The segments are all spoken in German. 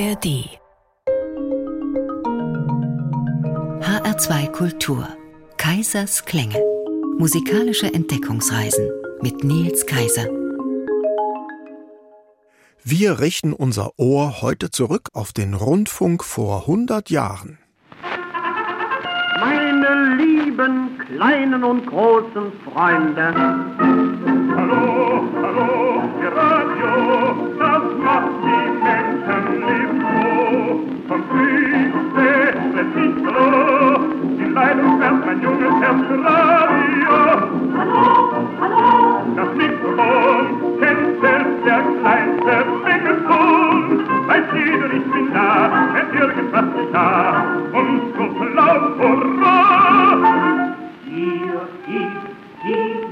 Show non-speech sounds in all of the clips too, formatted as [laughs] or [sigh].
ARD HR2 Kultur Kaisers Klänge Musikalische Entdeckungsreisen mit Nils Kaiser Wir richten unser Ohr heute zurück auf den Rundfunk vor 100 Jahren. Meine lieben kleinen und großen Freunde. Hallo, hallo, mein junges Herz Radio. Hallo, hallo, das Mikrofon kennt selbst der kleinste Engelton. Weiß jeder, ich bin da, wenn irgendwas geschah. Und so laut, hurra! Hier ist die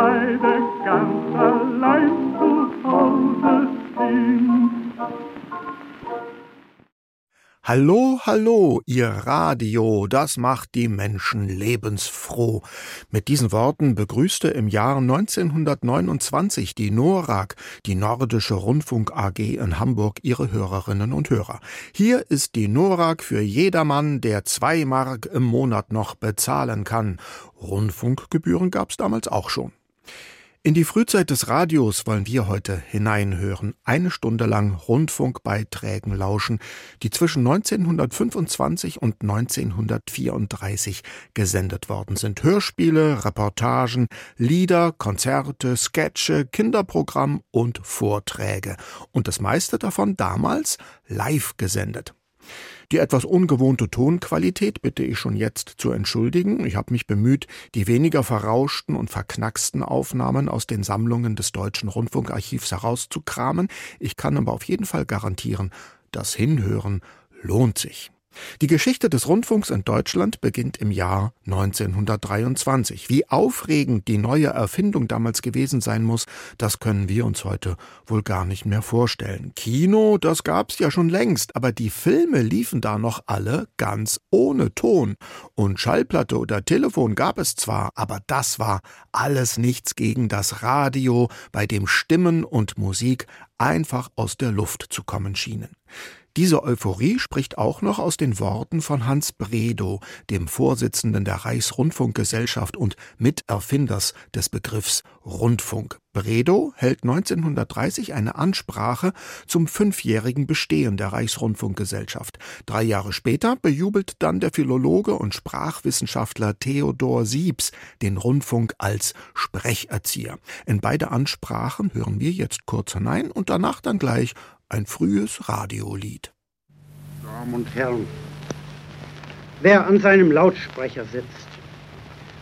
Beide ganz allein zu Hause sind. Hallo, hallo, ihr Radio, das macht die Menschen lebensfroh. Mit diesen Worten begrüßte im Jahr 1929 die NORAG, die Nordische Rundfunk AG in Hamburg, ihre Hörerinnen und Hörer. Hier ist die NORAG für jedermann, der zwei Mark im Monat noch bezahlen kann. Rundfunkgebühren gab's damals auch schon. In die Frühzeit des Radios wollen wir heute hineinhören, eine Stunde lang Rundfunkbeiträgen lauschen, die zwischen 1925 und 1934 gesendet worden sind. Hörspiele, Reportagen, Lieder, Konzerte, Sketche, Kinderprogramm und Vorträge. Und das meiste davon damals live gesendet. Die etwas ungewohnte Tonqualität bitte ich schon jetzt zu entschuldigen. Ich habe mich bemüht, die weniger verrauschten und verknacksten Aufnahmen aus den Sammlungen des Deutschen Rundfunkarchivs herauszukramen. Ich kann aber auf jeden Fall garantieren, das Hinhören lohnt sich. Die Geschichte des Rundfunks in Deutschland beginnt im Jahr 1923. Wie aufregend die neue Erfindung damals gewesen sein muss, das können wir uns heute wohl gar nicht mehr vorstellen. Kino, das gab's ja schon längst, aber die Filme liefen da noch alle ganz ohne Ton. Und Schallplatte oder Telefon gab es zwar, aber das war alles nichts gegen das Radio, bei dem Stimmen und Musik einfach aus der Luft zu kommen schienen. Diese Euphorie spricht auch noch aus den Worten von Hans Bredow, dem Vorsitzenden der Reichsrundfunkgesellschaft und Miterfinders des Begriffs Rundfunk. Bredow hält 1930 eine Ansprache zum fünfjährigen Bestehen der Reichsrundfunkgesellschaft. Drei Jahre später bejubelt dann der Philologe und Sprachwissenschaftler Theodor Siebs den Rundfunk als Sprecherzieher. In beide Ansprachen hören wir jetzt kurz hinein und danach dann gleich ein frühes Radiolied. Damen und Herren, wer an seinem Lautsprecher sitzt,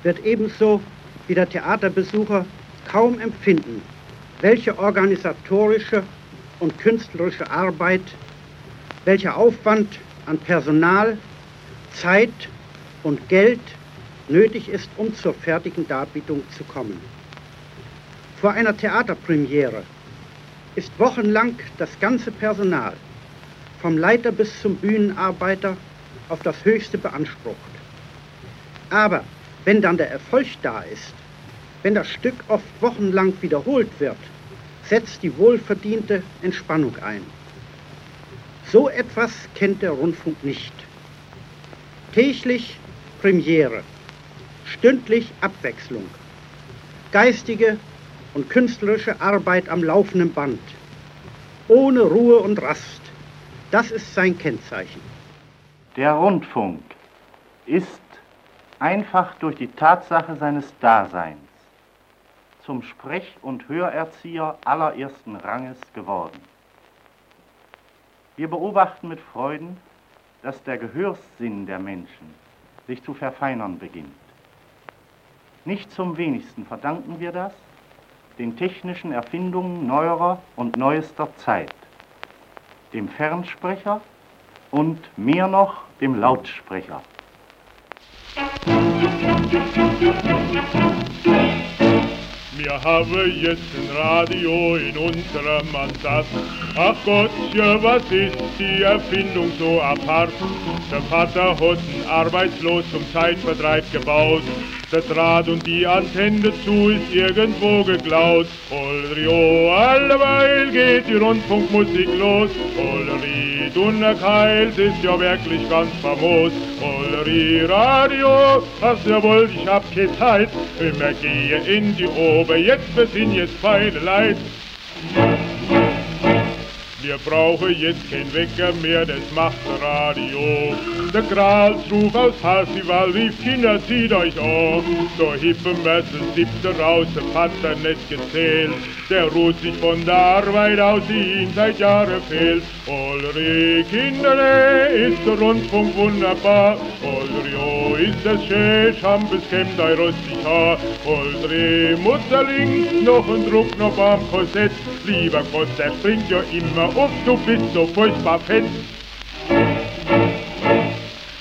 wird ebenso wie der Theaterbesucher kaum empfinden, welche organisatorische und künstlerische Arbeit, welcher Aufwand an Personal, Zeit und Geld nötig ist, um zur fertigen Darbietung zu kommen. Vor einer Theaterpremiere ist wochenlang das ganze Personal, vom Leiter bis zum Bühnenarbeiter, auf das Höchste beansprucht. Aber wenn dann der Erfolg da ist, wenn das Stück oft wochenlang wiederholt wird, setzt die wohlverdiente Entspannung ein. So etwas kennt der Rundfunk nicht. Täglich Premiere, stündlich Abwechslung, geistige und künstlerische Arbeit am laufenden Band, ohne Ruhe und Rast. Das ist sein Kennzeichen. Der Rundfunk ist einfach durch die Tatsache seines Daseins zum Sprech- und Hörerzieher allerersten Ranges geworden. Wir beobachten mit Freuden, dass der Gehörssinn der Menschen sich zu verfeinern beginnt. Nicht zum wenigsten verdanken wir das den technischen Erfindungen neuerer und neuester Zeit, dem Fernsprecher und mehr noch dem Lautsprecher. Wir haben jetzt ein Radio in unserem Ansatz. Ach Gottchen, was ist die Erfindung so apart? Der Vater hat einen Arbeitslos zum Zeitvertreib gebaut. Der Draht und die Antenne dazu ist irgendwo geklaut. Olrio, alleweil geht die Rundfunkmusik los. Olri, Dunnerkeils ist ja wirklich ganz famos. Olri, Radio, ach jawohl, ich hab keine Zeit. Immer gehe in die Ober, jetzt besin jetzt feine Leid. Wir brauchen jetzt kein Wecker mehr, das macht Radio. Der Gralsruf aus Parsival rief, Kinder, zieht euch auf. So hippen das siebte raus, der Vater nicht gezählt. Der ruht sich von der Arbeit aus, die ihm seit Jahren fehlt. Olri, Kinderle, ist der Rundfunk wunderbar. Olri, oh, ist das schön, Schampes kämmt ein rostig Haar. Olri, Mutter links, noch ein Druckknopf am Korsett. Lieber Gott, der springt ja immer auf, du bist so furchtbar fett.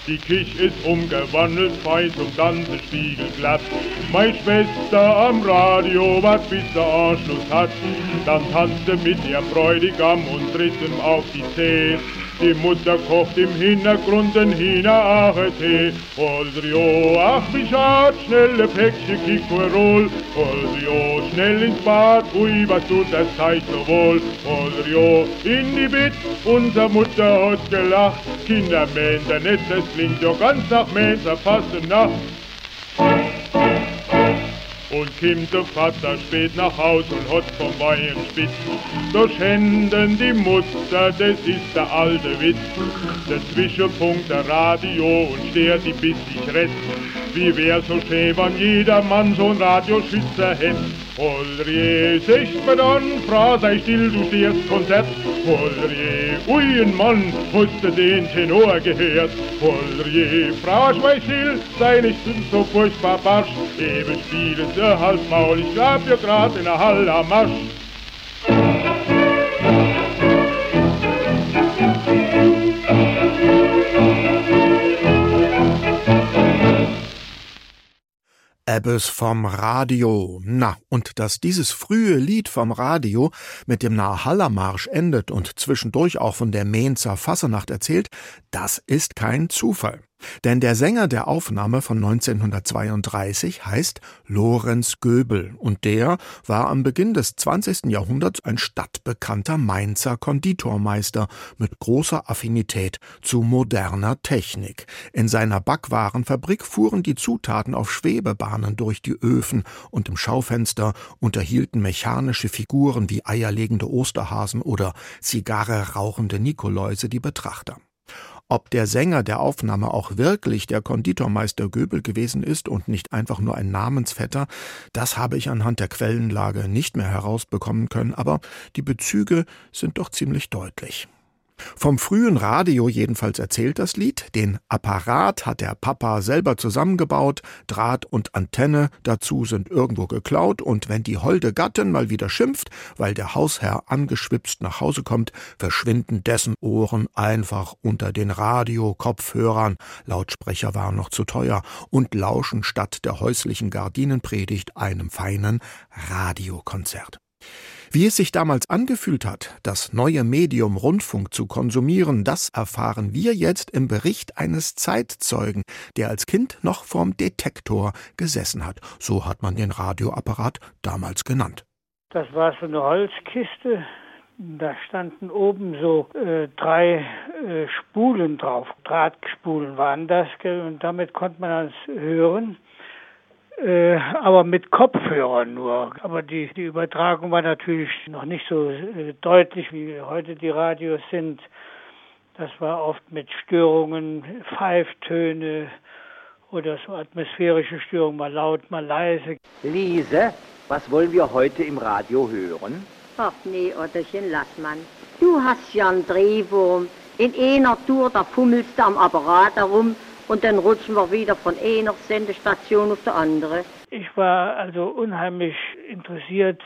Die Küche ist umgewandelt, fein zum ganzen Spiegel glatt. Meine Schwester am Radio wart bis der Anschluss hat. Dann tanzte mit ihrem Bräutigam und tritt ihm auf die Zeh. Die Mutter kocht im Hintergrund den Hina-Ache-Tee. Holdrio, ach wie schad, schnelle Päckchen Kikwerol. Holdrio, schnell ins Bad, ui, was tut das Zeug so wohl. Holdrio, in die Bett, unser Mutter hat gelacht. Kinder mähen der das klingt ja ganz nach Mähen, zerfasste Nacht. Und kommt der Vater spät nach Haus und hat vom Wein spitz. Da schänden die Mutter, das ist der alte Witz. Der Zwischenpunkt der Radio und stört die bis ich rett. Wie wär so schön, wenn jeder Mann so ein Radioschützer hätt. Holrie, secht mir dann, Frau, sei still, du stehst Konzert. Holrie, ui, ein Mann, hast den Tenor gehört? Holrie, Frau, schweig still, sei nicht so furchtbar barsch. Eben spielen sie halb Maul, ich glaub, ihr grad in der Halle am Marsch. Ebbes vom Radio. Na, und dass dieses frühe Lied vom Radio mit dem Nahallermarsch endet und zwischendurch auch von der Mainzer Fassenacht erzählt, das ist kein Zufall. Denn der Sänger der Aufnahme von 1932 heißt Lorenz Göbel und der war am Beginn des 20. Jahrhunderts ein stadtbekannter Mainzer Konditormeister mit großer Affinität zu moderner Technik. In seiner Backwarenfabrik fuhren die Zutaten auf Schwebebahnen durch die Öfen und im Schaufenster unterhielten mechanische Figuren wie eierlegende Osterhasen oder Zigarre rauchende Nikoläuse die Betrachter. Ob der Sänger der Aufnahme auch wirklich der Konditormeister Göbel gewesen ist und nicht einfach nur ein Namensvetter, das habe ich anhand der Quellenlage nicht mehr herausbekommen können, aber die Bezüge sind doch ziemlich deutlich. Vom frühen Radio jedenfalls erzählt das Lied. Den Apparat hat der Papa selber zusammengebaut, Draht und Antenne dazu sind irgendwo geklaut und wenn die holde Gattin mal wieder schimpft, weil der Hausherr angeschwipst nach Hause kommt, verschwinden dessen Ohren einfach unter den Radio-Kopfhörern. Lautsprecher waren noch zu teuer und lauschen statt der häuslichen Gardinenpredigt einem feinen Radiokonzert. Wie es sich damals angefühlt hat, das neue Medium Rundfunk zu konsumieren, das erfahren wir jetzt im Bericht eines Zeitzeugen, der als Kind noch vorm Detektor gesessen hat. So hat man den Radioapparat damals genannt. Das war so eine Holzkiste. Da standen oben so äh, drei äh, Spulen drauf. Drahtspulen waren das. Und damit konnte man das hören äh, aber mit Kopfhörern nur. Aber die, die Übertragung war natürlich noch nicht so äh, deutlich, wie heute die Radios sind. Das war oft mit Störungen, Pfeiftöne oder so atmosphärische Störungen, mal laut, mal leise. Lise, was wollen wir heute im Radio hören? Ach nee, Otterchen, lass man. Du hast ja einen Drehwurm. In einer Tour, da fummelst du am Apparat herum und dann rutschen wir wieder von einer Sendestation auf die andere. Ich war also unheimlich interessiert,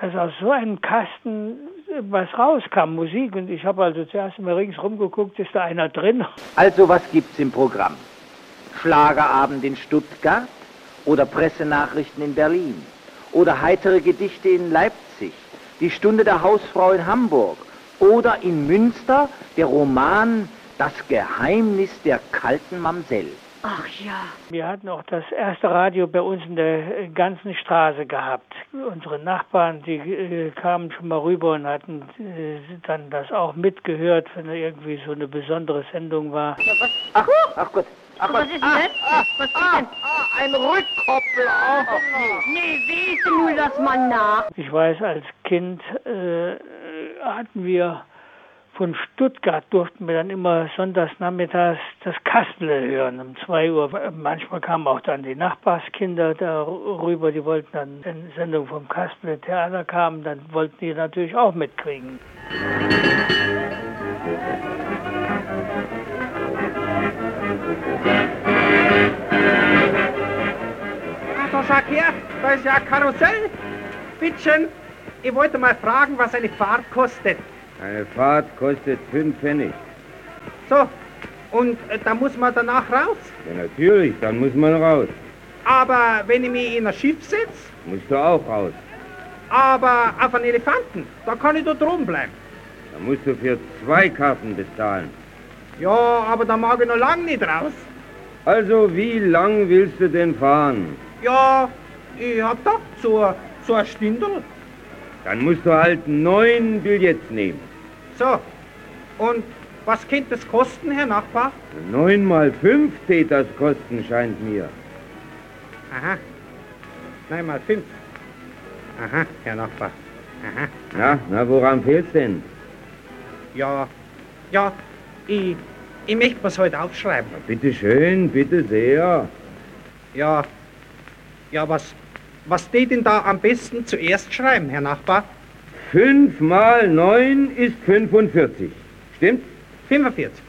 dass aus so einem Kasten was rauskam, Musik. Und ich habe also zuerst immer ringsrum geguckt, ist da einer drin? Also was gibt's im Programm? Schlagerabend in Stuttgart oder Pressenachrichten in Berlin oder heitere Gedichte in Leipzig, die Stunde der Hausfrau in Hamburg oder in Münster der Roman Das Geheimnis der kalten Mamsell. Ach ja. Wir hatten auch das erste Radio bei uns in der ganzen Straße gehabt. Unsere Nachbarn, die äh, kamen schon mal rüber und hatten äh, dann das auch mitgehört, wenn irgendwie so eine besondere Sendung war. Ja, was? Ach, ach Gott. Ach, was ist denn das? was ist denn? Ah, ein Rückkoppel. Oh, Nee, wese nur das mal nach. Ich weiß, als Kind äh, hatten wir von Stuttgart durften wir dann immer sonntags nachmittags das Kastle hören um zwei Uhr. Manchmal kamen auch dann die Nachbarskinder darüber, die wollten dann, wenn Sendung vom Kastle Theater kam, dann wollten die natürlich auch mitkriegen. Ach, sag her, da ist ja ein Karussell. Bittchen, ich wollte mal fragen, was eine Fahrt kostet. Eine Fahrt kostet fünf Pfennig. So, und äh, da muss man danach raus. Ja, natürlich, dann muss man raus. Aber wenn ich mich in ein Schiff setze, Musst du auch raus. aber auf einen Elefanten, da kann ich da drum bleiben. Da musst du für zwei Karten bezahlen. Ja, aber da mag ich noch lang nicht raus. Also, wie lang willst du denn fahren? Ja, ich hab doch so, so ein Stündel. Dann musst du halt neun Billets nehmen. So, und was könnte das kosten, Herr Nachbar? Neun mal fünf tät das kosten, scheint mir. Aha, nein, mal fünf. Aha, Herr Nachbar. Aha, Na, na, woran fehlt's denn? ja, ja, ich, ich möchte mir's heute aufschreiben. Bitte schön, bitte sehr. Ja, ja, was, was steht denn da am besten zuerst schreiben, Herr Nachbar? Fünf mal neun ist 45. Stimmt? 45.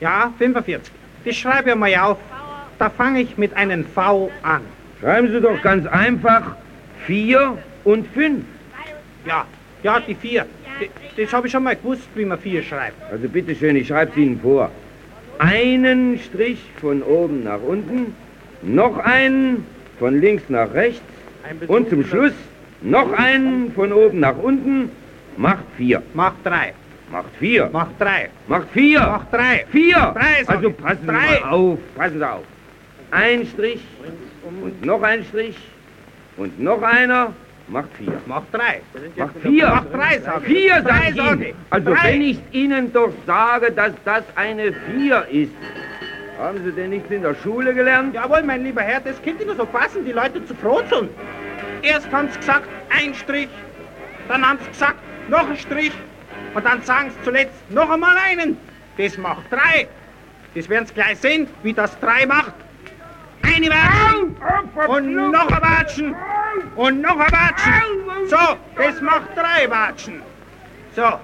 Ja, 45. Das schreibe ich mal auf. Da fange ich mit einem V an. Schreiben Sie doch ganz einfach vier und fünf. Ja, ja, die vier. D- Das habe ich schon mal gewusst, wie man vier schreibt. Also bitte schön, ich schreibe es Ihnen vor. Einen Strich von oben nach unten, noch einen von links nach rechts und zum Schluss noch einen von oben nach unten, macht vier. Mach drei. Macht vier. Mach drei. Macht vier. Mach drei. Vier. Drei, also passen Sie Drei. mal auf. Passen Sie auf. Ein Strich und noch ein Strich und noch einer macht vier. Mach drei. Macht vier. Mach drei, sag ich. Vier, Drei, sag ich Ihnen. Also Drei. wenn ich Ihnen doch sage, dass das eine Vier ist, haben Sie denn nichts in der Schule gelernt? Jawohl, mein lieber Herr, das könnte nur so passen, die Leute zu frotzeln. Erst haben sie gesagt, ein Strich, dann haben sie gesagt, noch ein Strich, und dann sagen sie zuletzt noch einmal einen. Das macht drei. Das werden sie gleich sehen, wie das drei macht. Eine Watschen und noch ein Watschen und noch ein Watschen. So, das macht drei Watschen. So,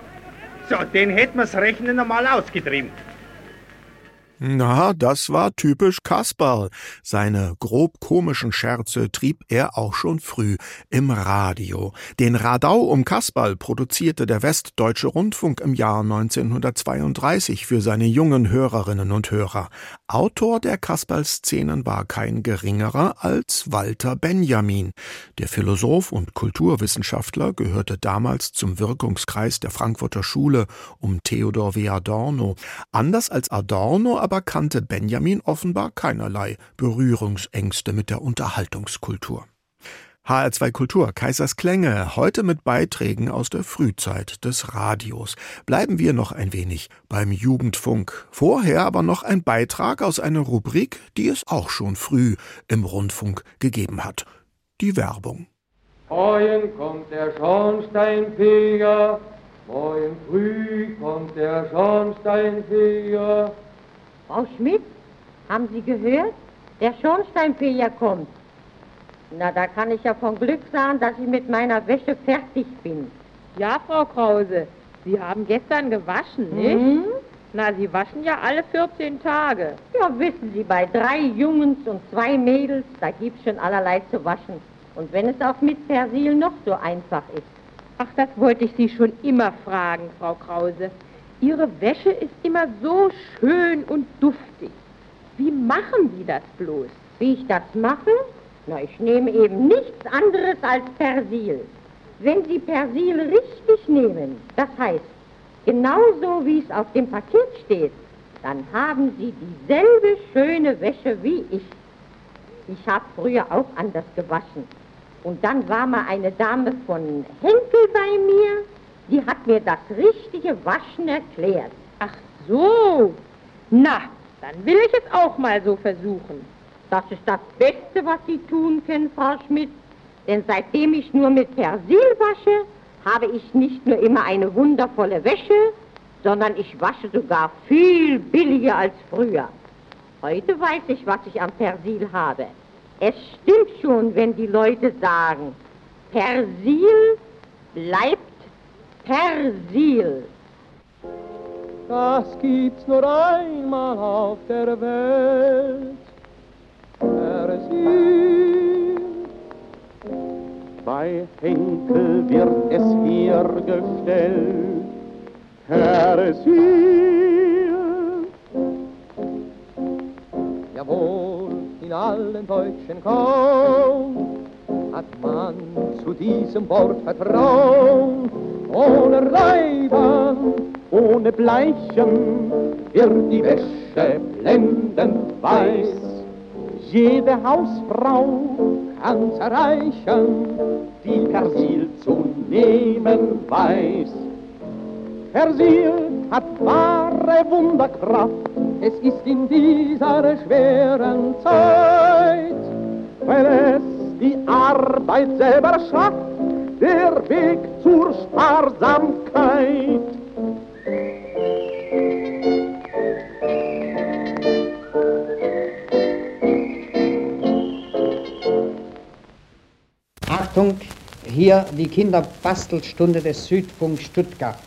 so, den hätten wir's Rechnen einmal ausgetrieben. Na, das war typisch Kasperl. Seine grob komischen Scherze trieb er auch schon früh im Radio. Den Radau um Kasperl produzierte der Westdeutsche Rundfunk im Jahr 1932 für seine jungen Hörerinnen und Hörer. Autor der Kasperl-Szenen war kein geringerer als Walter Benjamin. Der Philosoph und Kulturwissenschaftler gehörte damals zum Wirkungskreis der Frankfurter Schule um Theodor W. Adorno. Anders als Adorno aber kannte Benjamin offenbar keinerlei Berührungsängste mit der Unterhaltungskultur. HR2 Kultur, Kaisers Klänge, heute mit Beiträgen aus der Frühzeit des Radios. Bleiben wir noch ein wenig beim Jugendfunk. Vorher aber noch ein Beitrag aus einer Rubrik, die es auch schon früh im Rundfunk gegeben hat. Die Werbung. Morgen kommt der Schornsteinfeger, morgen früh kommt der Schornsteinfeger. Frau Schmidt, haben Sie gehört? Der Schornsteinfeger kommt. Na, da kann ich ja von Glück sagen, dass ich mit meiner Wäsche fertig bin. Ja, Frau Krause, Sie haben gestern gewaschen, nicht? Mhm. Na, Sie waschen ja alle 14 Tage. Ja, wissen Sie, bei drei Jungs und zwei Mädels, da gibt's schon allerlei zu waschen. Und wenn es auch mit Persil noch so einfach ist. Ach, das wollte ich Sie schon immer fragen, Frau Krause. Ihre Wäsche ist immer so schön und duftig. Wie machen Sie das bloß? Wie ich das mache? Na, ich nehme eben nichts anderes als Persil. Wenn Sie Persil richtig nehmen, das heißt, genauso wie es auf dem Paket steht, dann haben Sie dieselbe schöne Wäsche wie ich. Ich habe früher auch anders gewaschen. Und dann war mal eine Dame von Henkel bei mir, die hat mir das richtige Waschen erklärt. Ach so. Na, dann will ich es auch mal so versuchen. Das ist das Beste, was Sie tun können, Frau Schmidt. Denn seitdem ich nur mit Persil wasche, habe ich nicht nur immer eine wundervolle Wäsche, sondern ich wasche sogar viel billiger als früher. Heute weiß ich, was ich am Persil habe. Es stimmt schon, wenn die Leute sagen, Persil bleibt Persil. Das gibt's nur einmal auf der Welt. Bei Henkel wird es hergestellt. Persil. Jawohl, in allen deutschen Kaum hat man zu diesem Wort Vertrauen. Ohne Reibern, ohne Bleichen wird die Wäsche blendend weiß. Jede Hausfrau kann's erreichen, die Persil zu nehmen weiß. Persil hat wahre Wunderkraft, es ist in dieser schweren Zeit, wenn es die Arbeit selber schafft, der Weg zur Sparsamkeit. Achtung, hier die Kinderbastelstunde des Südfunk Stuttgart.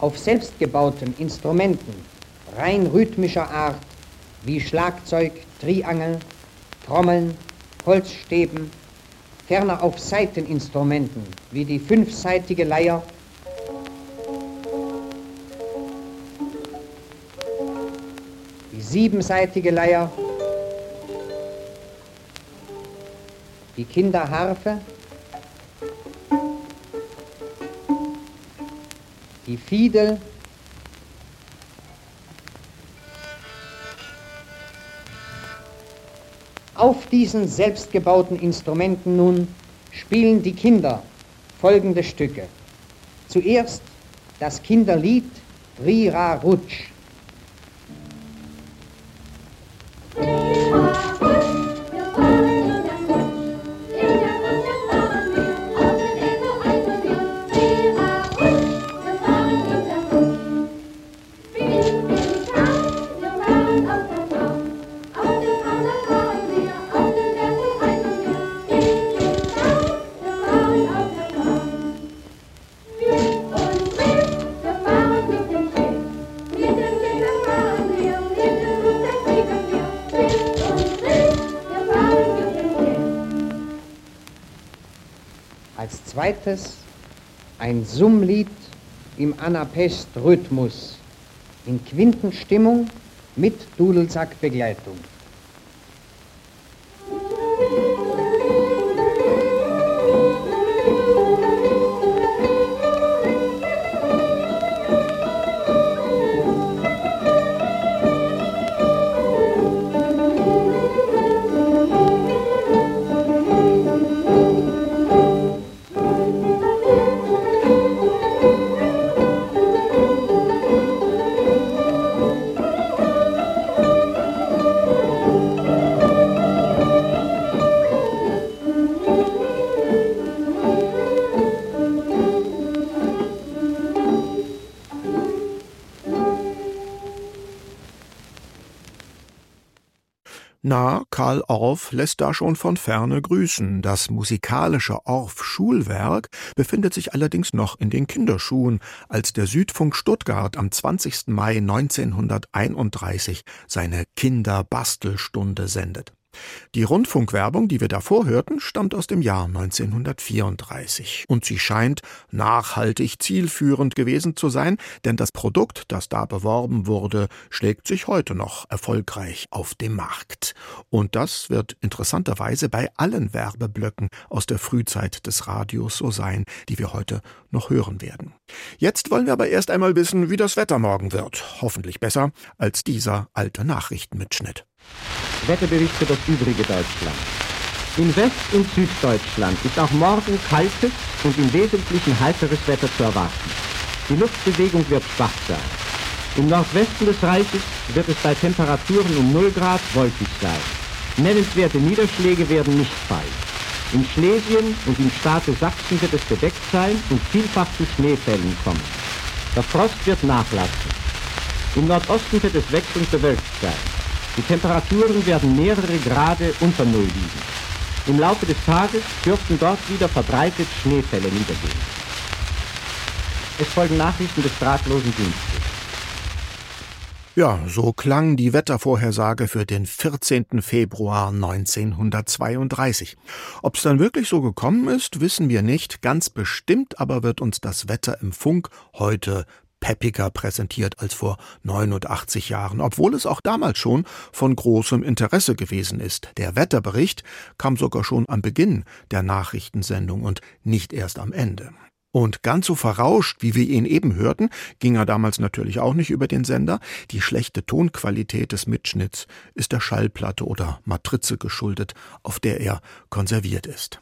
Auf selbstgebauten Instrumenten rein rhythmischer Art wie Schlagzeug, Triangel, Trommeln, Holzstäben, ferner auf Saiteninstrumenten wie die fünfseitige Leier, die siebenseitige Leier, die Kinderharfe, die Fiedel, Auf diesen selbstgebauten Instrumenten nun spielen die Kinder folgende Stücke. Zuerst das Kinderlied Rira Rutsch. Als zweites ein Summlied im Anapest-Rhythmus in Quintenstimmung mit Dudelsackbegleitung. Na, Karl Orff lässt da schon von ferne grüßen. Das musikalische Orff-Schulwerk befindet sich allerdings noch in den Kinderschuhen, als der Südfunk Stuttgart am 20. Mai 1931 seine Kinderbastelstunde sendet. Die Rundfunkwerbung, die wir davor hörten, stammt aus dem Jahr 1934 und sie scheint nachhaltig zielführend gewesen zu sein, denn das Produkt, das da beworben wurde, schlägt sich heute noch erfolgreich auf dem Markt. Und das wird interessanterweise bei allen Werbeblöcken aus der Frühzeit des Radios so sein, die wir heute noch hören werden. Jetzt wollen wir aber erst einmal wissen, wie das Wetter morgen wird. Hoffentlich besser als dieser alte Nachrichtenmitschnitt. Wetterbericht für das übrige Deutschland. In West- und Süddeutschland ist auch morgen kaltes und im Wesentlichen heiteres Wetter zu erwarten. Die Luftbewegung wird schwach sein. Im Nordwesten des Reiches wird es bei Temperaturen um 0 Grad wolkig sein. Nennenswerte Niederschläge werden nicht fallen. In Schlesien und im Staate Sachsen wird es bedeckt sein und vielfach zu Schneefällen kommen. Der Frost wird nachlassen. Im Nordosten wird es wechselnd bewölkt sein. Die Temperaturen werden mehrere Grade unter Null liegen. Im Laufe des Tages dürften dort wieder verbreitet Schneefälle niedergehen. Es folgen Nachrichten des drahtlosen Dienstes. Ja, so klang die Wettervorhersage für den 14. Februar 1932. Ob es dann wirklich so gekommen ist, wissen wir nicht. Ganz bestimmt aber wird uns das Wetter im Funk heute peppiger präsentiert als vor 89 Jahren, obwohl es auch damals schon von großem Interesse gewesen ist. Der Wetterbericht kam sogar schon am Beginn der Nachrichtensendung und nicht erst am Ende. Und ganz so verrauscht, wie wir ihn eben hörten, ging er damals natürlich auch nicht über den Sender. Die schlechte Tonqualität des Mitschnitts ist der Schallplatte oder Matrize geschuldet, auf der er konserviert ist.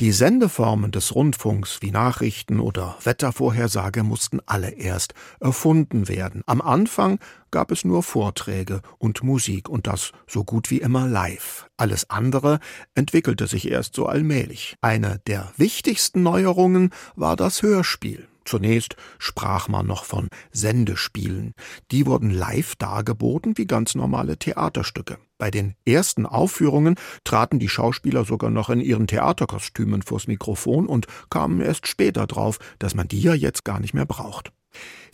Die Sendeformen des Rundfunks wie Nachrichten oder Wettervorhersage mussten alle erst erfunden werden. Am Anfang gab es nur Vorträge und Musik und das so gut wie immer live. Alles andere entwickelte sich erst so allmählich. Eine der wichtigsten Neuerungen war das Hörspiel. Zunächst sprach man noch von Sendespielen. Die wurden live dargeboten wie ganz normale Theaterstücke. Bei den ersten Aufführungen traten die Schauspieler sogar noch in ihren Theaterkostümen vors Mikrofon und kamen erst später drauf, dass man die ja jetzt gar nicht mehr braucht.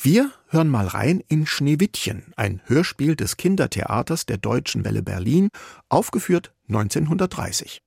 Wir hören mal rein in Schneewittchen, ein Hörspiel des Kindertheaters der Deutschen Welle Berlin, aufgeführt 1930.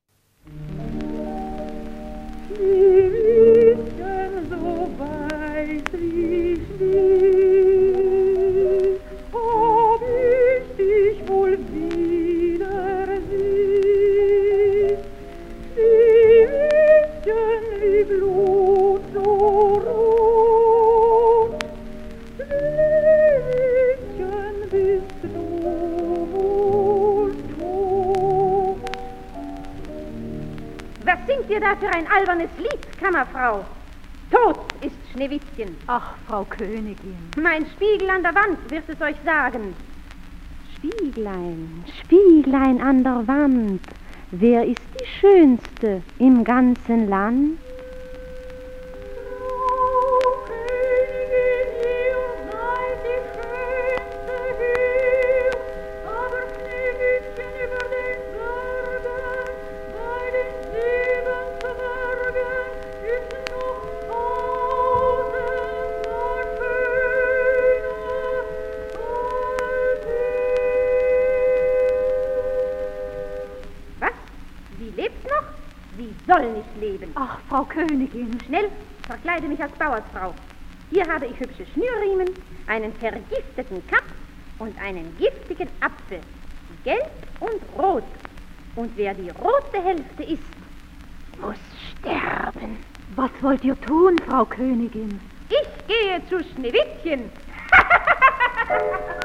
Da für ein albernes Lied, Kammerfrau? Tot ist Schneewittchen. Ach, Frau Königin. Mein Spiegel an der Wand wird es euch sagen. Spieglein, Spieglein an der Wand, wer ist die Schönste im ganzen Land? Soll nicht leben. Ach, Frau Königin. Schnell, verkleide mich als Bauersfrau. Hier habe ich hübsche Schnürriemen, einen vergifteten Kapp und einen giftigen Apfel. Gelb und rot. Und wer die rote Hälfte isst, muss sterben. Was wollt ihr tun, Frau Königin? Ich gehe zu Schneewittchen. [laughs]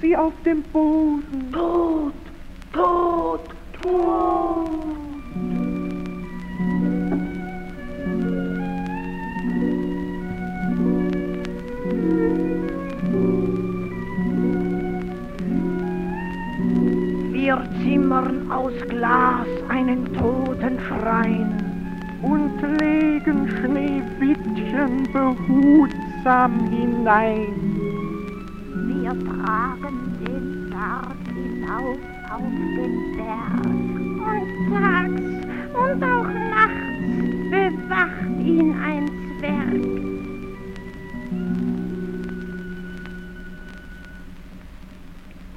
sie auf dem Boden. Tot, tot, tot. Wir zimmern aus Glas einen toten Schrein und legen Schneewittchen behutsam hinein. Wir tragen den Sarg hinauf auf den Berg. Und tags und auch nachts wacht ihn ein Zwerg.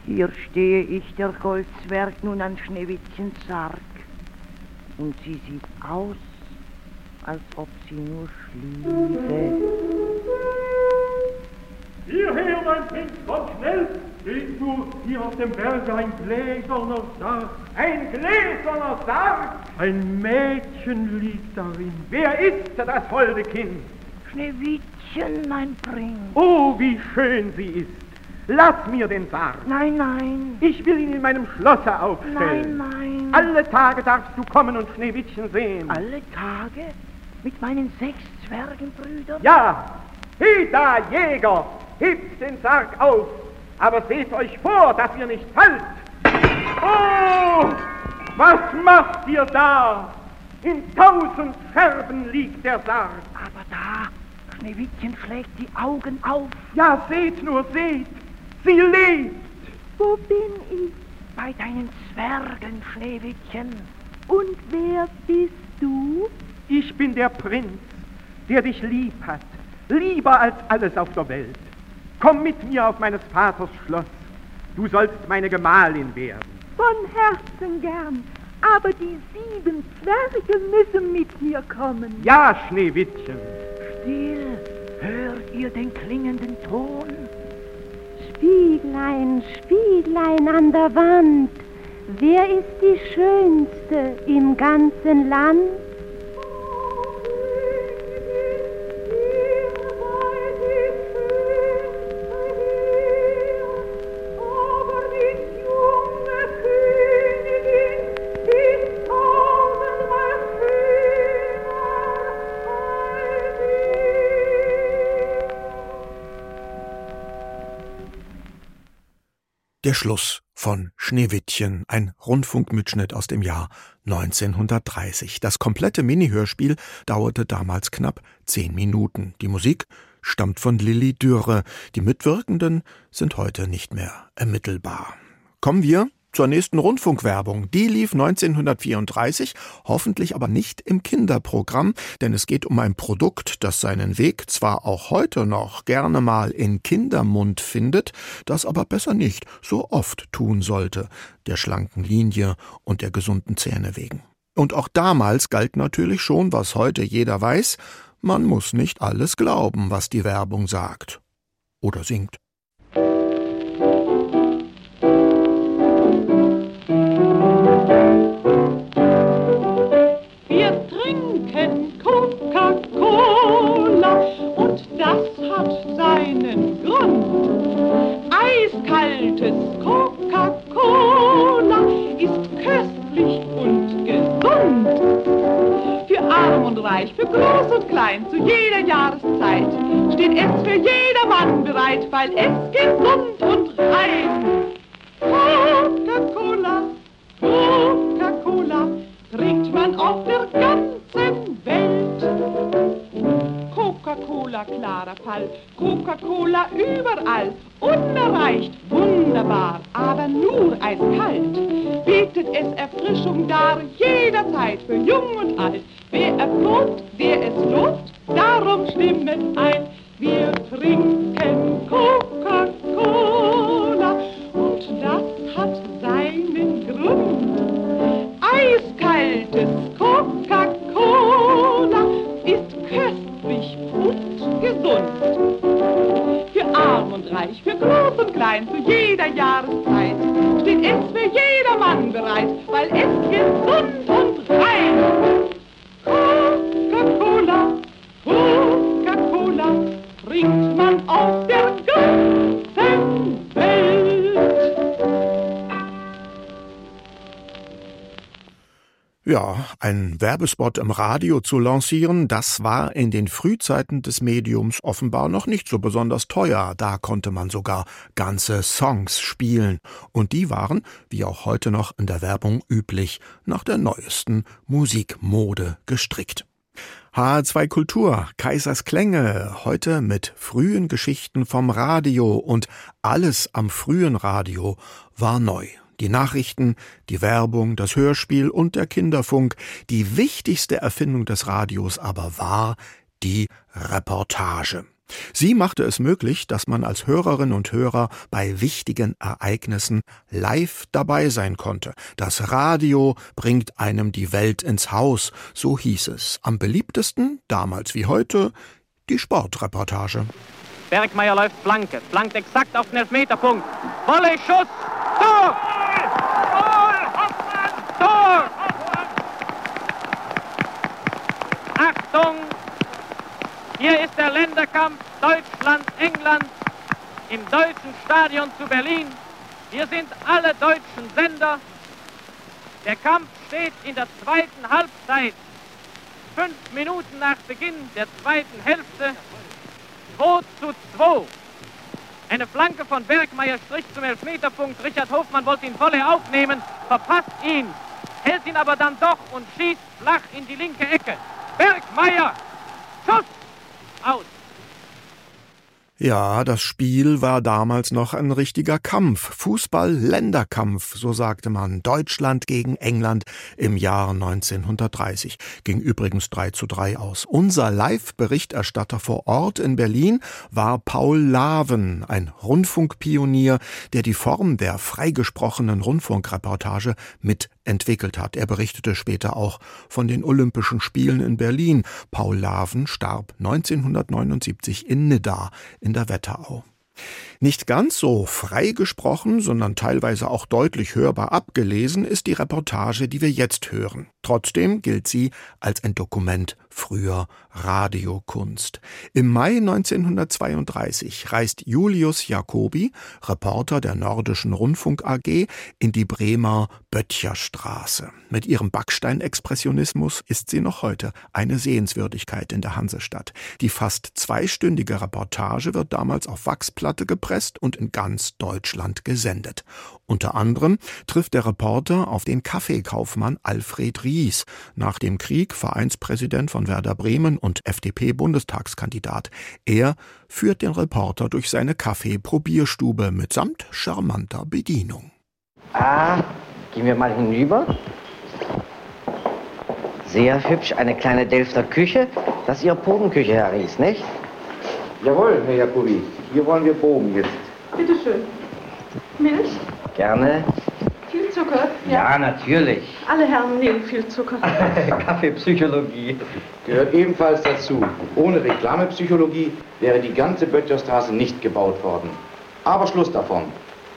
Hier stehe ich, der Goldzwerg, nun an Schneewittchens Sarg. Und sie sieht aus, als ob sie nur schliefe. Hierher, mein Kind, komm schnell! Siehst du hier auf dem Berge ein gläserner Sarg? Ein gläserner Sarg? Ein Mädchen liegt darin. Wer ist das holde Kind? Schneewittchen, mein Prinz. Oh, wie schön sie ist. Lass mir den Sarg. Nein, nein. Ich will ihn in meinem Schlosse aufstellen. Nein, nein. Alle Tage darfst du kommen und Schneewittchen sehen. Alle Tage? Mit meinen sechs Zwergenbrüdern? Ja. He da, Jäger, hebt den Sarg auf. Aber seht euch vor, dass ihr nicht fallt. Oh, was macht ihr da? In tausend Scherben liegt der Sarg. Aber da, Schneewittchen schlägt die Augen auf. Ja, seht nur, seht. Sie lebt. Wo bin ich? Bei deinen Zwergen, Schneewittchen. Und wer bist du? Ich bin der Prinz, der dich lieb hat. Lieber als alles auf der Welt. Komm mit mir auf meines Vaters Schloss. Du sollst meine Gemahlin werden. Von Herzen gern. Aber die sieben Zwerge müssen mit mir kommen. Ja, Schneewittchen. Still, hört ihr den klingenden Ton? Spieglein, Spieglein an der Wand, wer ist die Schönste im ganzen Land? Der Schluss von Schneewittchen, ein Rundfunkmitschnitt aus dem Jahr 1930. Das komplette Mini-Hörspiel dauerte damals knapp zehn Minuten. Die Musik stammt von Lilly Dürre. Die Mitwirkenden sind heute nicht mehr ermittelbar. Kommen wir zur nächsten Rundfunkwerbung. Die lief 1934, hoffentlich aber nicht im Kinderprogramm, denn es geht um ein Produkt, das seinen Weg zwar auch heute noch gerne mal in Kindermund findet, das aber besser nicht so oft tun sollte, der schlanken Linie und der gesunden Zähne wegen. Und auch damals galt natürlich schon, was heute jeder weiß, man muss nicht alles glauben, was die Werbung sagt oder singt. Eiskaltes Coca-Cola ist köstlich und gesund. Für arm und reich, für groß und klein, zu jeder Jahreszeit steht es für jedermann bereit, weil es gesund und rein. Coca-Cola, Coca-Cola trinkt man auf der ganzen Welt. Coca-Cola, klarer Fall, Coca-Cola überall, unerreicht, wunderbar, aber nur eiskalt. Bietet es Erfrischung dar, jederzeit, für jung und alt. Wer erprobt, der es lobt, darum stimmet ein. Wir trinken Coca-Cola und das hat seinen Grund. Eiskaltes Coca-Cola und gesund. Für arm und reich, für groß und klein, zu jeder Jahreszeit steht es für jedermann bereit, weil es gesund und rein. Coca-Cola, Coca-Cola trinkt man auf der ganzen Ja, ein Werbespot im Radio zu lancieren, das war in den Frühzeiten des Mediums offenbar noch nicht so besonders teuer. Da konnte man sogar ganze Songs spielen. Und die waren, wie auch heute noch in der Werbung üblich, nach der neuesten Musikmode gestrickt. HR2 Kultur, Kaisers Klänge, heute mit frühen Geschichten vom Radio und alles am frühen Radio war neu. Die Nachrichten, die Werbung, das Hörspiel und der Kinderfunk. Die wichtigste Erfindung des Radios aber war die Reportage. Sie machte es möglich, dass man als Hörerin und Hörer bei wichtigen Ereignissen live dabei sein konnte. Das Radio bringt einem die Welt ins Haus, so hieß es. Am beliebtesten, damals wie heute, die Sportreportage. Bergmeier läuft Flanke, flankt exakt auf den Elfmeterpunkt. Volle Schuss! Tor! Achtung! Hier ist der Länderkampf Deutschland-England im deutschen Stadion zu Berlin. Hier sind alle deutschen Sender. Der Kampf steht in der zweiten Halbzeit. Fünf Minuten nach Beginn der zweiten Hälfte. 2 zu 2. Eine Flanke von Bergmeier strich zum Elfmeterpunkt. Richard Hofmann wollte ihn volle aufnehmen, verpasst ihn, hält ihn aber dann doch und schießt flach in die linke Ecke. Bergmeier, Schuss, aus. Ja, das Spiel war damals noch ein richtiger Kampf, Fußball-Länderkampf, so sagte man, Deutschland gegen England im Jahr 1930. Ging übrigens 3 zu 3 aus. Unser Live-Berichterstatter vor Ort in Berlin war Paul Laven, ein Rundfunkpionier, der die Form der freigesprochenen Rundfunkreportage mit entwickelt hat. Er berichtete später auch von den Olympischen Spielen in Berlin. Paul Laven starb 1979 in Nidda in der Wetterau. Nicht ganz so frei gesprochen, sondern teilweise auch deutlich hörbar abgelesen ist die Reportage, die wir jetzt hören. Trotzdem gilt sie als ein Dokument früher Radiokunst. Im Mai 1932 reist Julius Jacobi, Reporter der Nordischen Rundfunk AG, in die Bremer Böttcherstraße. Mit ihrem Backsteinexpressionismus ist sie noch heute eine Sehenswürdigkeit in der Hansestadt. Die fast zweistündige Reportage wird damals auf Wachsplatte gepresst und in ganz Deutschland gesendet. Unter anderem trifft der Reporter auf den Kaffeekaufmann Alfred Ries, nach dem Krieg Vereinspräsident von Werder Bremen und FDP-Bundestagskandidat. Er führt den Reporter durch seine Kaffeeprobierstube mitsamt charmanter Bedienung. Ah, gehen wir mal hinüber. Sehr hübsch, eine kleine Delfter Küche. Das ist Ihre Bodenküche, Herr Ries, nicht? Jawohl, Herr Jacobi. Hier wollen wir proben jetzt. Bitte schön. Milch? Gerne. Viel Zucker? Ja, natürlich. Alle Herren nehmen viel Zucker. [laughs] Kaffeepsychologie. Gehört ebenfalls dazu. Ohne Reklamepsychologie wäre die ganze Böttcherstraße nicht gebaut worden. Aber Schluss davon.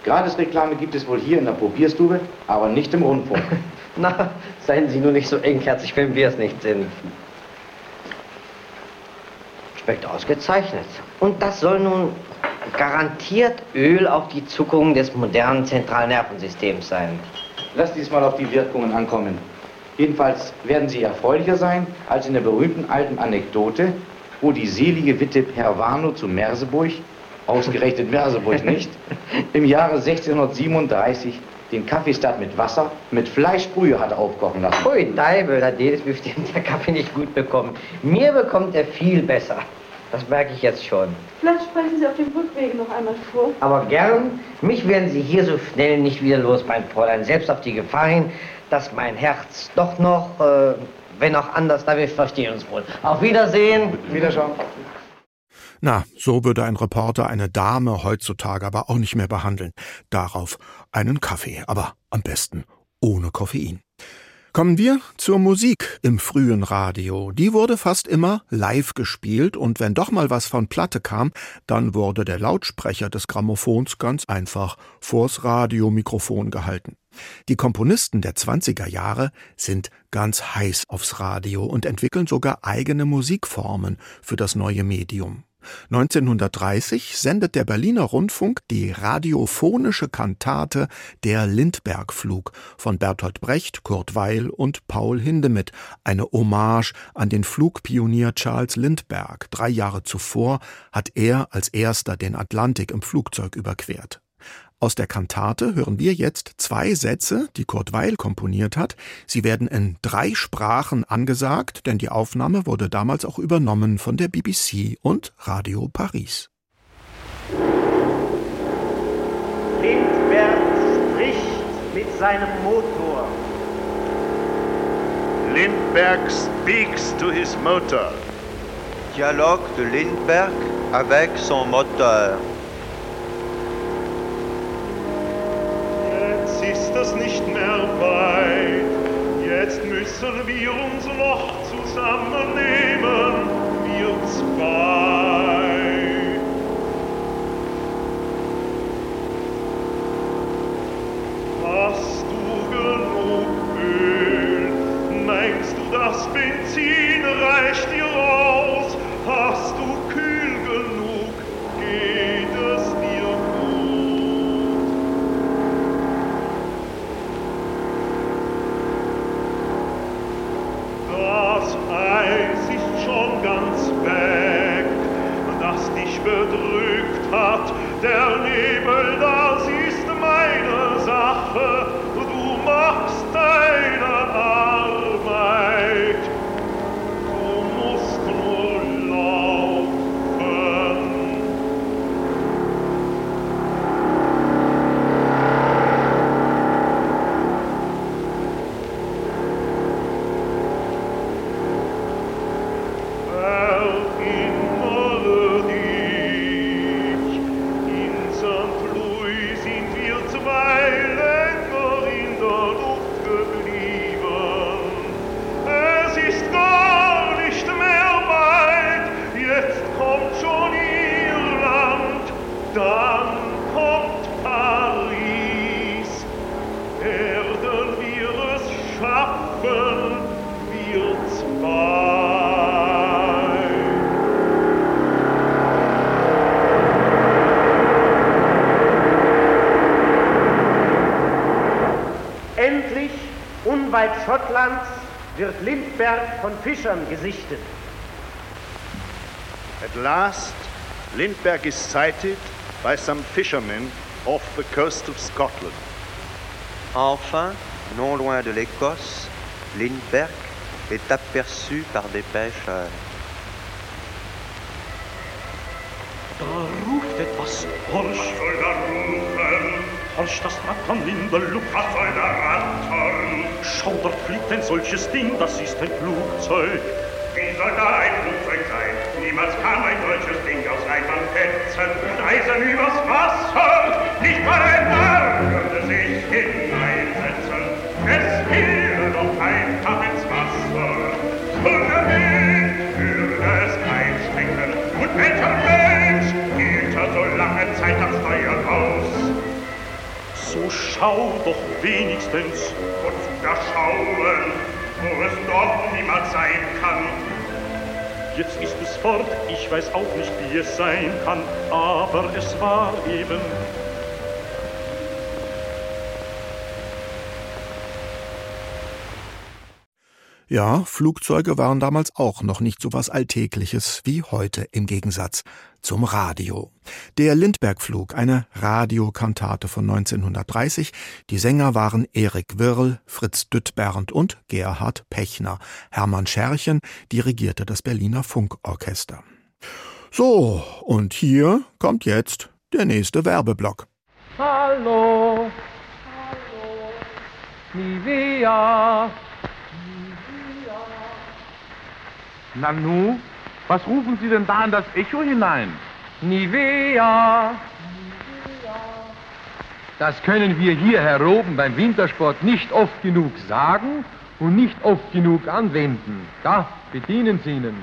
Gratisreklame gibt es wohl hier in der Probierstube, aber nicht im Rundfunk. [laughs] Na, seien Sie nur nicht so engherzig, wenn wir es nicht sind. Schmeckt ausgezeichnet. Und das soll nun garantiert Öl auf die Zuckungen des modernen Zentralnervensystems sein. Lass diesmal auf die Wirkungen ankommen. Jedenfalls werden sie erfreulicher sein als in der berühmten alten Anekdote, wo die selige Witte Pervano zu Merseburg, ausgerechnet Merseburg nicht, [laughs] im Jahre 1637 den Kaffee statt mit Wasser mit Fleischbrühe hat aufkochen lassen. Ui, Deibel, hat jedes bestimmt der Kaffee nicht gut bekommen. Mir bekommt er viel besser. Das merke ich jetzt schon. Vielleicht sprechen Sie auf dem Rückweg noch einmal vor. Aber gern, mich werden Sie hier so schnell nicht wieder los, mein Fräulein. Selbst auf die Gefahr hin, dass mein Herz doch noch, äh, wenn auch anders, da wir verstehen uns wohl. Auf Wiedersehen. Wiederschauen. Na, so würde ein Reporter eine Dame heutzutage aber auch nicht mehr behandeln. Darauf einen Kaffee, aber am besten ohne Koffein. Kommen wir zur Musik im frühen Radio. Die wurde fast immer live gespielt und wenn doch mal was von Platte kam, dann wurde der Lautsprecher des Grammophons ganz einfach vors Radiomikrofon gehalten. Die Komponisten der 20er Jahre sind ganz heiß aufs Radio und entwickeln sogar eigene Musikformen für das neue Medium. 1930 sendet der Berliner Rundfunk die radiophonische Kantate Der Lindbergflug von Bertolt Brecht, Kurt Weil und Paul Hindemith, eine Hommage an den Flugpionier Charles Lindbergh. Drei Jahre zuvor hat er als erster den Atlantik im Flugzeug überquert. Aus der Kantate hören wir jetzt zwei Sätze, die Kurt Weil komponiert hat. Sie werden in drei Sprachen angesagt, denn die Aufnahme wurde damals auch übernommen von der BBC und Radio Paris. Lindbergh spricht mit seinem Motor. Lindbergh speaks to his motor. Dialogue de Lindbergh avec son moteur. Müssen wir uns noch zusammennehmen, wir zwei. Hast du genug Öl? Meinst du, das Benzin reicht dir Der Nebel, das ist meine Sache. Du machst deine Arbeit. Von Fischern gesichtet. At last, Lindbergh is sighted by some fishermen off the coast of Scotland. Enfin, non loin de l'Écosse, Lindbergh est aperçu par des pêcheurs. Da ruft etwas, Horch soll da rufen, Horch, das Rattern in der Luft, was soll da? Schau, dort fliegt ein solches Ding, das ist ein Flugzeug. Wie soll da ein Flugzeug sein? Niemals kam ein solches Ding aus Reitern Fetzen und Eisern übers Wasser. Nicht mal ein Narr würde sich hineinsetzen. Es fiele doch einfach ins Wasser. Unterwegs würde es einschrecken. Und welcher Mensch hielt er so lange Zeit am Steuer aus? So schau doch wenigstens. Wozu da schauen, wo es doch niemals sein kann? Jetzt ist es fort, ich weiß auch nicht, wie es sein kann, aber es war eben. Ja, Flugzeuge waren damals auch noch nicht so was Alltägliches wie heute im Gegensatz zum Radio. Der Lindbergh-Flug, eine Radiokantate von 1930. Die Sänger waren Erik Wirl, Fritz Düttbernd und Gerhard Pechner. Hermann Scherchen dirigierte das Berliner Funkorchester. So, und hier kommt jetzt der nächste Werbeblock. Hallo. Nivea. Nanu, was rufen Sie denn da in das Echo hinein? Nivea. Das können wir hier heroben beim Wintersport nicht oft genug sagen und nicht oft genug anwenden. Da bedienen Sie Ihnen.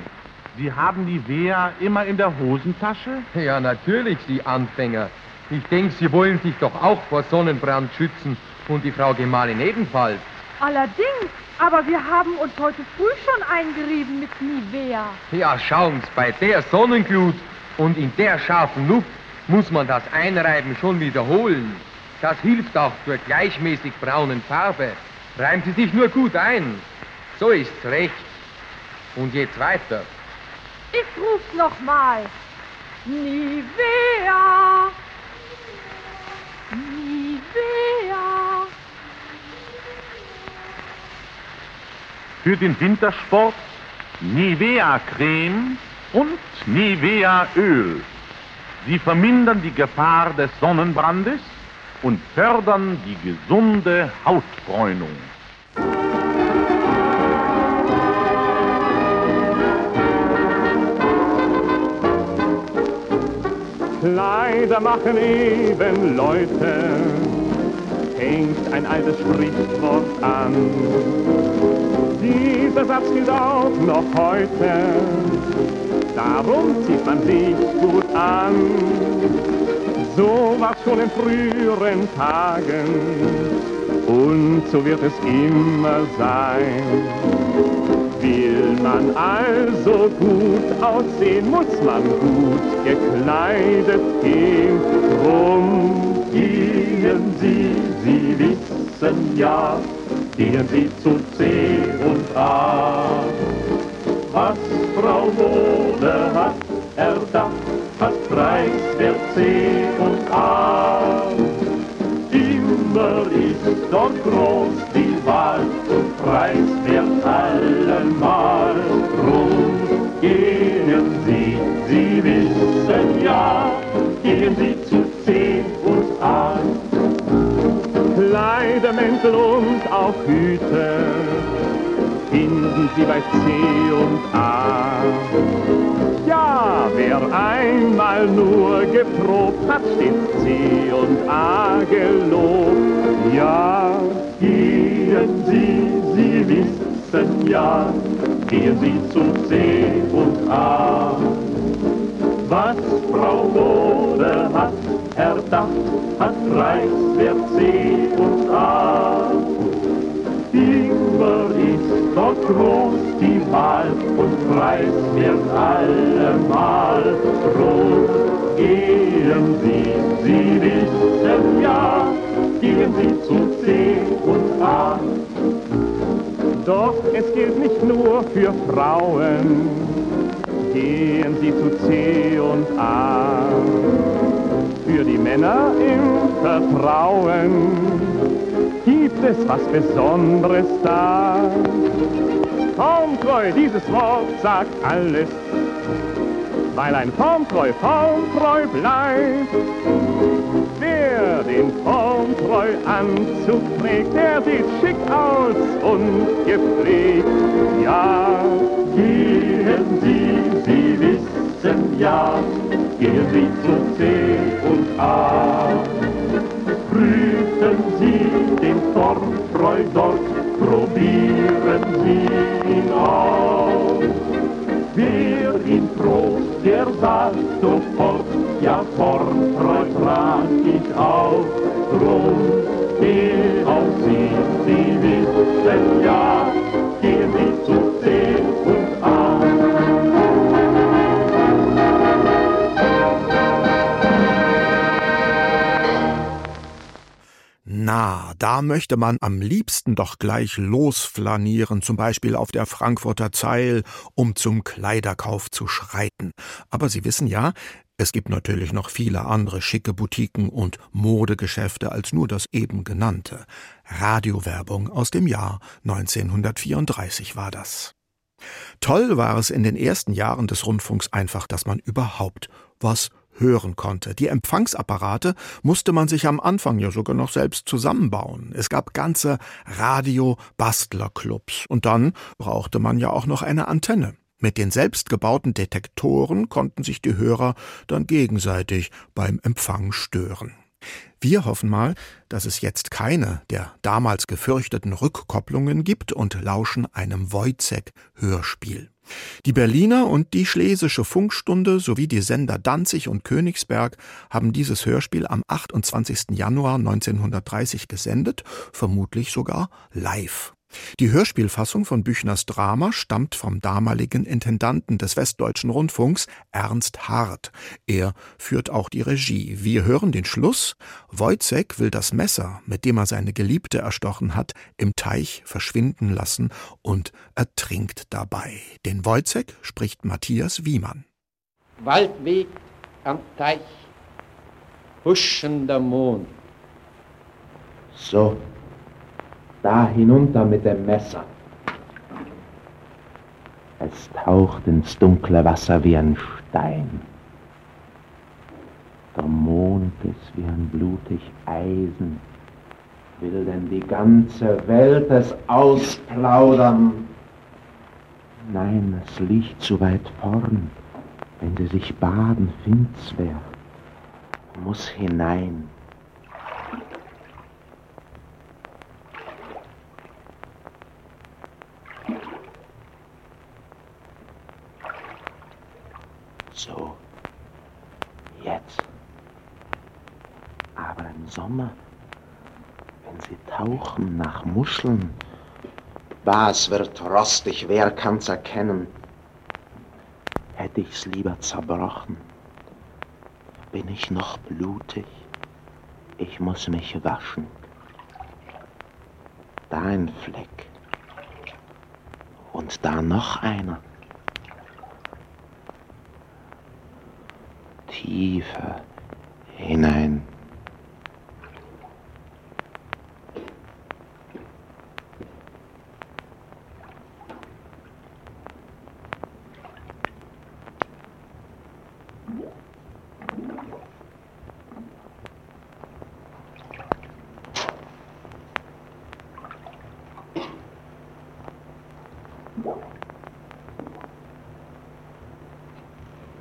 Sie haben die Wea immer in der Hosentasche? Ja, natürlich, Sie Anfänger. Ich denke, Sie wollen sich doch auch vor Sonnenbrand schützen und die Frau Gemahlin ebenfalls. Allerdings, aber wir haben uns heute früh schon eingerieben mit Nivea. Ja, schauen's, bei der Sonnenglut und in der scharfen Luft muss man das Einreiben schon wiederholen. Das hilft auch zur gleichmäßig braunen Farbe. Reimen Sie sich nur gut ein. So ist's recht. Und jetzt weiter. Ich ruf's nochmal. Nivea. Nivea. Für den Wintersport Nivea Creme und Nivea Öl. Sie vermindern die Gefahr des Sonnenbrandes und fördern die gesunde Hautbräunung. Kleider machen eben Leute, hängt ein altes Sprichwort an. Dieser Satz gilt auch noch heute, darum zieht man sich gut an. So war's schon in früheren Tagen und so wird es immer sein. Will man also gut aussehen, muss man gut gekleidet gehen. Drum gehen Sie, Sie wissen ja, gehen Sie zu C und A. Was Frau Mode hat erdacht, hat preiswert C und A. Immer ist dort groß die Wahl und preiswert allemal. Drum gehen Sie, Sie wissen ja, gehen Sie zu C und A. Kleidermäntel und auch Hüte finden Sie bei C und A. Ja, wer einmal nur geprobt hat, steht C und A gelobt. Ja, gehen Sie, Sie wissen ja, gehen Sie zu C und A. Was Frau Mode hat erdacht, hat preiswert C und A. Immer ist dort groß die Wahl und preiswert allemal. Drum gehen Sie, Sie wissen ja, gehen Sie zu C und A. Doch es gilt nicht nur für Frauen, gehen Sie zu C und A. Für die Männer im Vertrauen gibt es was Besonderes da. Formtreu, dieses Wort sagt alles, weil ein Formtreu formtreu bleibt. Wer den formtreu Anzug trägt, der sieht schick aus und gepflegt. Ja, gehen Sie, Sie wissen ja, Sie zu C und A. Prüfen Sie den Formtreu dort, probieren Sie ihn aus. Wer ihn probt, der sagt sofort, ja formtreu trag ich auch. Drum da möchte man am liebsten doch gleich losflanieren, zum Beispiel auf der Frankfurter Zeil, um zum Kleiderkauf zu schreiten. Aber Sie wissen ja, es gibt natürlich noch viele andere schicke Boutiquen und Modegeschäfte als nur das eben genannte. Radiowerbung aus dem Jahr 1934 war das. Toll war es in den ersten Jahren des Rundfunks einfach, dass man überhaupt was hören konnte. Die Empfangsapparate musste man sich am Anfang ja sogar noch selbst zusammenbauen. Es gab ganze Radio-Bastlerclubs und dann brauchte man ja auch noch eine Antenne. Mit den selbstgebauten Detektoren konnten sich die Hörer dann gegenseitig beim Empfang stören. Wir hoffen mal, dass es jetzt keine der damals gefürchteten Rückkopplungen gibt und lauschen einem Wojzeck-Hörspiel. Die Berliner und die Schlesische Funkstunde sowie die Sender Danzig und Königsberg haben dieses Hörspiel am 28. Januar 1930 gesendet, vermutlich sogar live. Die Hörspielfassung von Büchners Drama stammt vom damaligen Intendanten des Westdeutschen Rundfunks, Ernst Hart. Er führt auch die Regie. Wir hören den Schluss. Wojzeck will das Messer, mit dem er seine Geliebte erstochen hat, im Teich verschwinden lassen und ertrinkt dabei. Den Wojzeck spricht Matthias Wiemann. Waldweg am Teich, huschender Mond. So, da hinunter mit dem Messer. Es taucht ins dunkle Wasser wie ein Stein. Der Mond ist wie ein blutig Eisen. Will denn die ganze Welt es ausplaudern? Nein, es liegt zu weit vorn. Wenn sie sich baden, find's wer. Muss hinein. So, jetzt. Aber im Sommer, wenn sie tauchen nach Muscheln, was wird rostig, wer kann's erkennen? Hätte ich's lieber zerbrochen. Bin ich noch blutig? Ich muss mich waschen. Da ein Fleck. Und da noch einer. Tiefer hinein.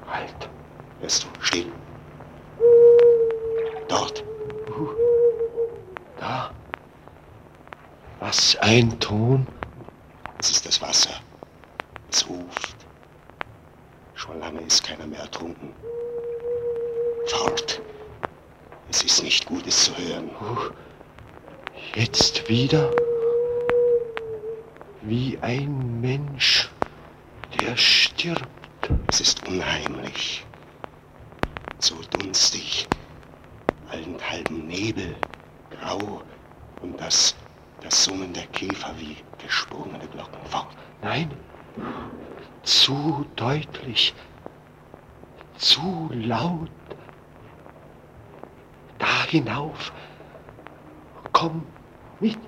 Halt. Hörst du? Still. Dort. Da. Was ein Ton. Es ist das Wasser. Es ruft. Schon lange ist keiner mehr ertrunken. Fort. Es ist nicht gut, es zu hören. Jetzt wieder? Wie ein Mensch, der stirbt. Es ist unheimlich. So dunstig. Allenthalben Nebel, grau und das, das Summen der Käfer wie gesprungene Glocken fort. Nein, zu deutlich, zu laut. Da hinauf. Komm mit.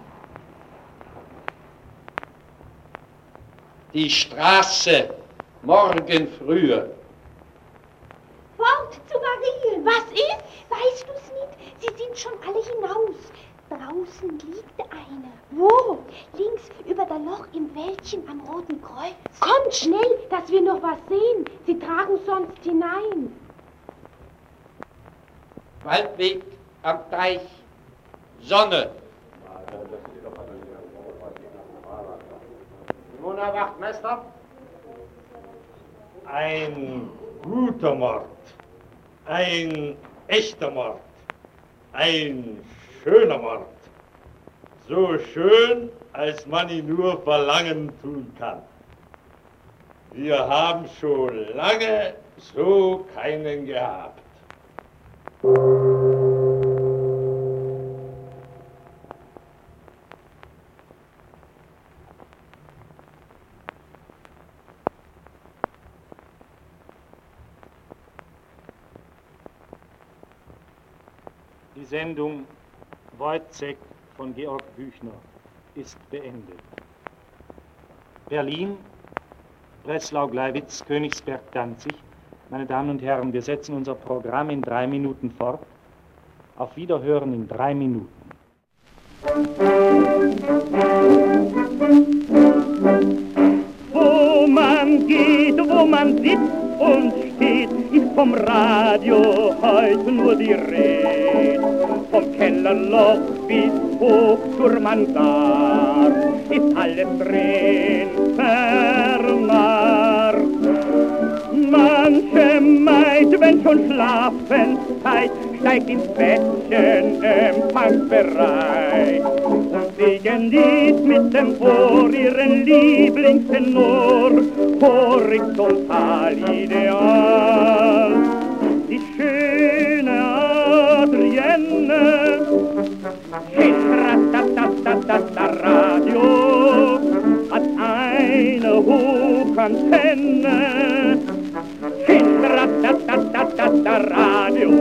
Die Straße, morgen früher. Fort zu Marie. Was ist? Weißt du's nicht? Sie sind schon alle hinaus. Draußen liegt einer. Wo? Links über das Loch im Wäldchen am Roten Kreuz. Kommt schnell, dass wir noch was sehen. Sie tragen sonst hinein. Waldweg am Teich, Sonne. Mona Wachtmeister? Ein guter Mord. Ein echter Mord. Ein schöner Mord. So schön, als man ihn nur verlangen tun kann. Wir haben schon lange so keinen gehabt. Sendung Wojcek von Georg Büchner ist beendet. Berlin, Breslau-Gleiwitz, Königsberg-Danzig. Meine Damen und Herren, wir setzen unser Programm in drei Minuten fort. Auf Wiederhören in drei Minuten. Wo man geht, wo man sitzt und steht, ist vom Radio heute nur die Rede. Vom Kellerloch bis hoch zur Mansard ist alles drin vermacht. Manche Maid, wenn schon Schlafenszeit, steigt ins Bettchen empfangsbereit singen dies mit dem Ohr ihren Lieblingstenor, horizontal ideal. Schitratatatatata Radio, hat eine Hochantenne, Schitratatatatata Radio,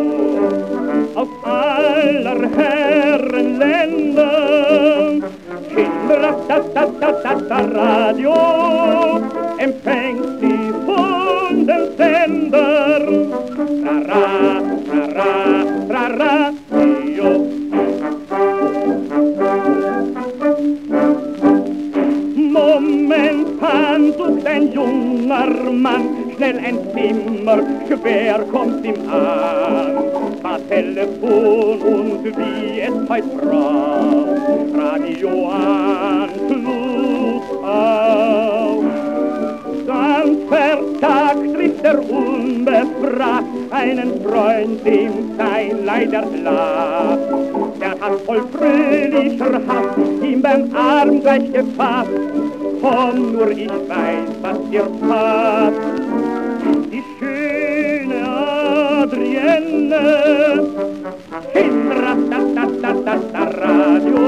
aus aller Herren Länder, Schitratatatatata Radio, empfängt sie junger Mann, schnell ein Zimmer, schwer kommt's ihm an. War Telefon und wie es heut braucht, Radio Anschluss auf. Ganz vertagt trifft er unbefragt einen Freund, dem sein leider lag. Der hat voll fröhlicher Hass ihm beim Arm gleich gefasst. Komm nur, ich weiß, was dir passt. Die schöne Adrienne, Radio,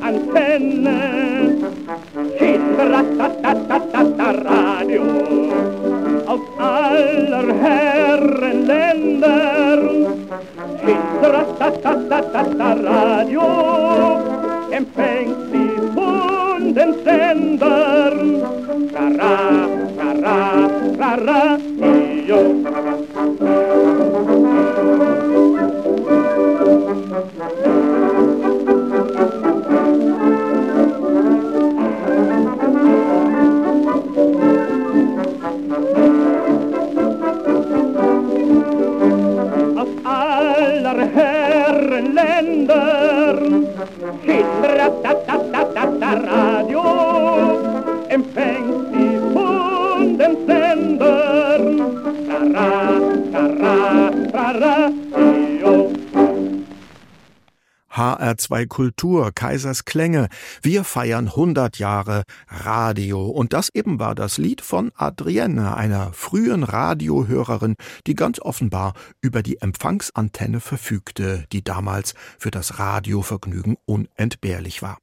hat eine. Hinratatatatatata Radio, aus aller Herren. Hinratatatatatata Radio, empfängt sie von den Sendern. Rara, rara, rara, HR2 Kultur, Kaisers Klänge. Wir feiern 100 Jahre Radio. Und das eben war das Lied von Adrienne, einer frühen Radiohörerin, die ganz offenbar über die Empfangsantenne verfügte, die damals für das Radiovergnügen unentbehrlich war.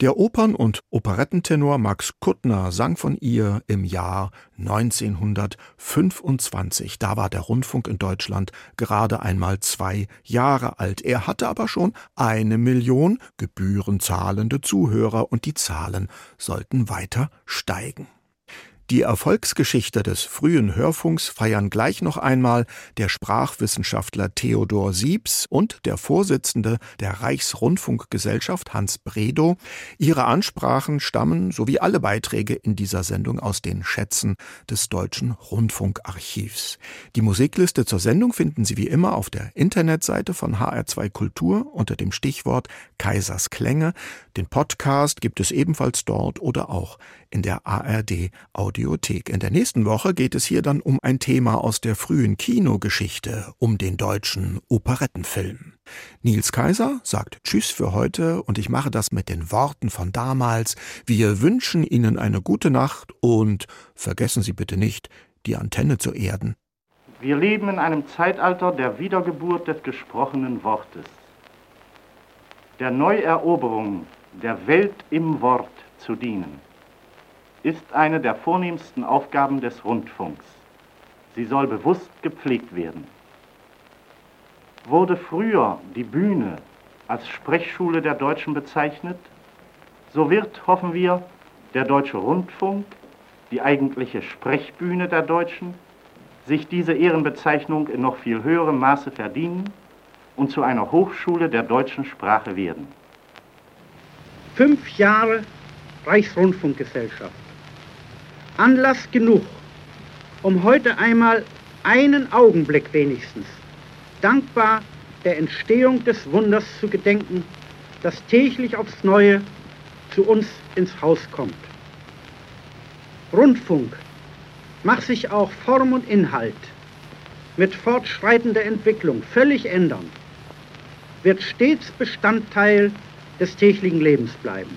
Der Opern- und Operettentenor Max Kuttner sang von ihr im Jahr 1925. Da war der Rundfunk in Deutschland gerade einmal zwei Jahre alt. Er hatte aber schon eine Million gebührenzahlende Zuhörer und die Zahlen sollten weiter steigen. Die Erfolgsgeschichte des frühen Hörfunks feiern gleich noch einmal der Sprachwissenschaftler Theodor Siebs und der Vorsitzende der Reichsrundfunkgesellschaft Hans Bredow. Ihre Ansprachen stammen, so wie alle Beiträge in dieser Sendung, aus den Schätzen des Deutschen Rundfunkarchivs. Die Musikliste zur Sendung finden Sie wie immer auf der Internetseite von HR2 Kultur unter dem Stichwort Kaisers Klänge. Den Podcast gibt es ebenfalls dort oder auch in der ARD Audiothek. In der nächsten Woche geht es hier dann um ein Thema aus der frühen Kinogeschichte, um den deutschen Operettenfilm. Nils Kaiser sagt Tschüss für heute und ich mache das mit den Worten von damals. Wir wünschen Ihnen eine gute Nacht und vergessen Sie bitte nicht, die Antenne zu erden. Wir leben in einem Zeitalter der Wiedergeburt des gesprochenen Wortes, der Neueroberung der Welt im Wort zu dienen ist eine der vornehmsten Aufgaben des Rundfunks. Sie soll bewusst gepflegt werden. Wurde früher die Bühne als Sprechschule der Deutschen bezeichnet, so wird, hoffen wir, der Deutsche Rundfunk, die eigentliche Sprechbühne der Deutschen, sich diese Ehrenbezeichnung in noch viel höherem Maße verdienen und zu einer Hochschule der deutschen Sprache werden. Fünf Jahre Reichsrundfunkgesellschaft. Anlass genug, um heute einmal einen Augenblick wenigstens dankbar der Entstehung des Wunders zu gedenken, das täglich aufs Neue zu uns ins Haus kommt. Rundfunk mag sich auch Form und Inhalt mit fortschreitender Entwicklung völlig ändern, wird stets Bestandteil des täglichen Lebens bleiben.